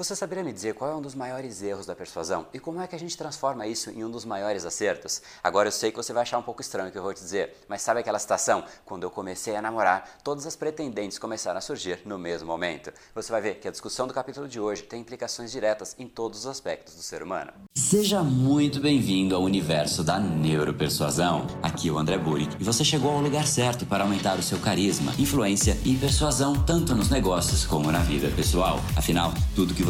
Você saberia me dizer qual é um dos maiores erros da persuasão e como é que a gente transforma isso em um dos maiores acertos? Agora eu sei que você vai achar um pouco estranho o que eu vou te dizer, mas sabe aquela situação? Quando eu comecei a namorar, todas as pretendentes começaram a surgir no mesmo momento. Você vai ver que a discussão do capítulo de hoje tem implicações diretas em todos os aspectos do ser humano. Seja muito bem-vindo ao universo da neuropersuasão. Aqui é o André Burick e você chegou ao lugar certo para aumentar o seu carisma, influência e persuasão tanto nos negócios como na vida pessoal. Afinal, tudo que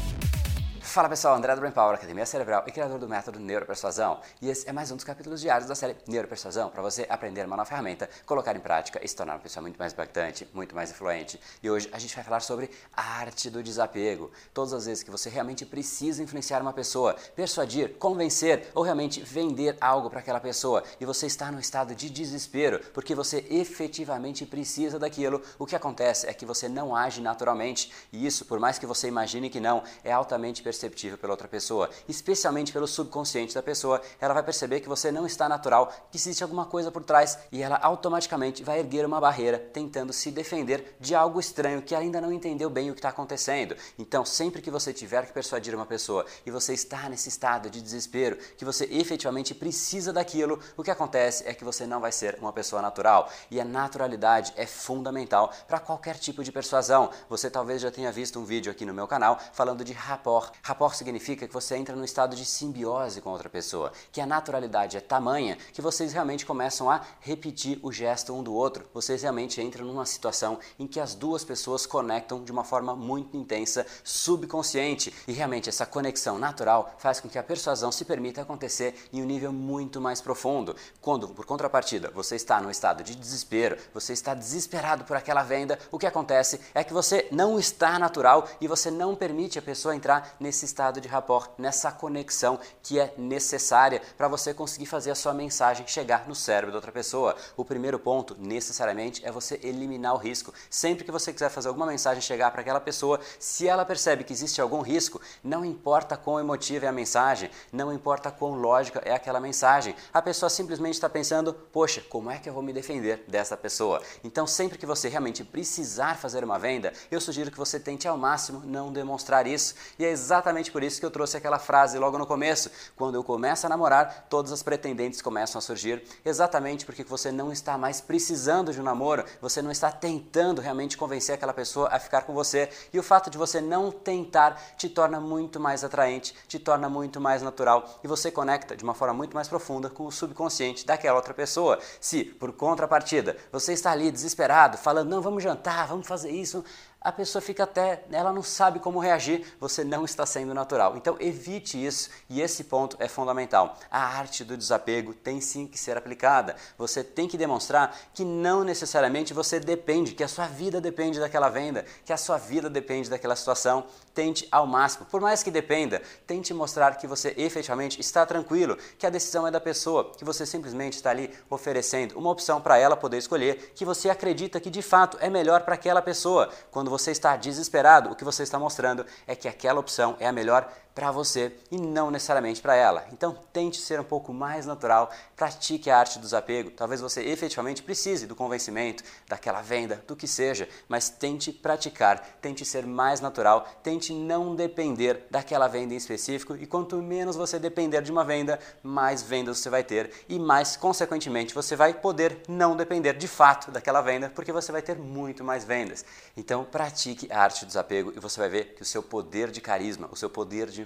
Fala pessoal, André do Brain Power, Academia Cerebral e criador do método Neuropersuasão. E esse é mais um dos capítulos diários da série Neuropersuasão para você aprender uma nova ferramenta, colocar em prática e se tornar uma pessoa muito mais impactante, muito mais influente. E hoje a gente vai falar sobre a arte do desapego. Todas as vezes que você realmente precisa influenciar uma pessoa, persuadir, convencer ou realmente vender algo para aquela pessoa e você está no estado de desespero porque você efetivamente precisa daquilo, o que acontece é que você não age naturalmente. E isso, por mais que você imagine que não, é altamente perceptível perceptível pela outra pessoa, especialmente pelo subconsciente da pessoa, ela vai perceber que você não está natural, que existe alguma coisa por trás e ela automaticamente vai erguer uma barreira tentando se defender de algo estranho que ainda não entendeu bem o que está acontecendo. Então, sempre que você tiver que persuadir uma pessoa e você está nesse estado de desespero, que você efetivamente precisa daquilo, o que acontece é que você não vai ser uma pessoa natural. E a naturalidade é fundamental para qualquer tipo de persuasão. Você talvez já tenha visto um vídeo aqui no meu canal falando de rapport. Rapport significa que você entra num estado de simbiose com outra pessoa, que a naturalidade é tamanha que vocês realmente começam a repetir o gesto um do outro. Vocês realmente entram numa situação em que as duas pessoas conectam de uma forma muito intensa, subconsciente, e realmente essa conexão natural faz com que a persuasão se permita acontecer em um nível muito mais profundo. Quando, por contrapartida, você está num estado de desespero, você está desesperado por aquela venda, o que acontece é que você não está natural e você não permite a pessoa entrar nesse nesse estado de rapport, nessa conexão que é necessária para você conseguir fazer a sua mensagem chegar no cérebro da outra pessoa. O primeiro ponto, necessariamente, é você eliminar o risco. Sempre que você quiser fazer alguma mensagem chegar para aquela pessoa, se ela percebe que existe algum risco, não importa quão emotiva é a mensagem, não importa quão lógica é aquela mensagem, a pessoa simplesmente está pensando: poxa, como é que eu vou me defender dessa pessoa? Então, sempre que você realmente precisar fazer uma venda, eu sugiro que você tente ao máximo não demonstrar isso. E é exatamente exatamente por isso que eu trouxe aquela frase logo no começo. Quando eu começo a namorar, todas as pretendentes começam a surgir, exatamente porque você não está mais precisando de um namoro, você não está tentando realmente convencer aquela pessoa a ficar com você. E o fato de você não tentar te torna muito mais atraente, te torna muito mais natural e você conecta de uma forma muito mais profunda com o subconsciente daquela outra pessoa. Se, por contrapartida, você está ali desesperado, falando, não, vamos jantar, vamos fazer isso, a pessoa fica até, ela não sabe como reagir, você não está sendo natural. Então evite isso e esse ponto é fundamental. A arte do desapego tem sim que ser aplicada. Você tem que demonstrar que não necessariamente você depende, que a sua vida depende daquela venda, que a sua vida depende daquela situação. Tente ao máximo, por mais que dependa, tente mostrar que você efetivamente está tranquilo, que a decisão é da pessoa, que você simplesmente está ali oferecendo uma opção para ela poder escolher, que você acredita que de fato é melhor para aquela pessoa. Quando você está desesperado, o que você está mostrando é que aquela opção é a melhor para você e não necessariamente para ela. Então tente ser um pouco mais natural, pratique a arte do desapego. Talvez você efetivamente precise do convencimento, daquela venda, do que seja, mas tente praticar, tente ser mais natural, tente não depender daquela venda em específico e quanto menos você depender de uma venda, mais vendas você vai ter e mais consequentemente você vai poder não depender de fato daquela venda, porque você vai ter muito mais vendas. Então pratique a arte do desapego e você vai ver que o seu poder de carisma, o seu poder de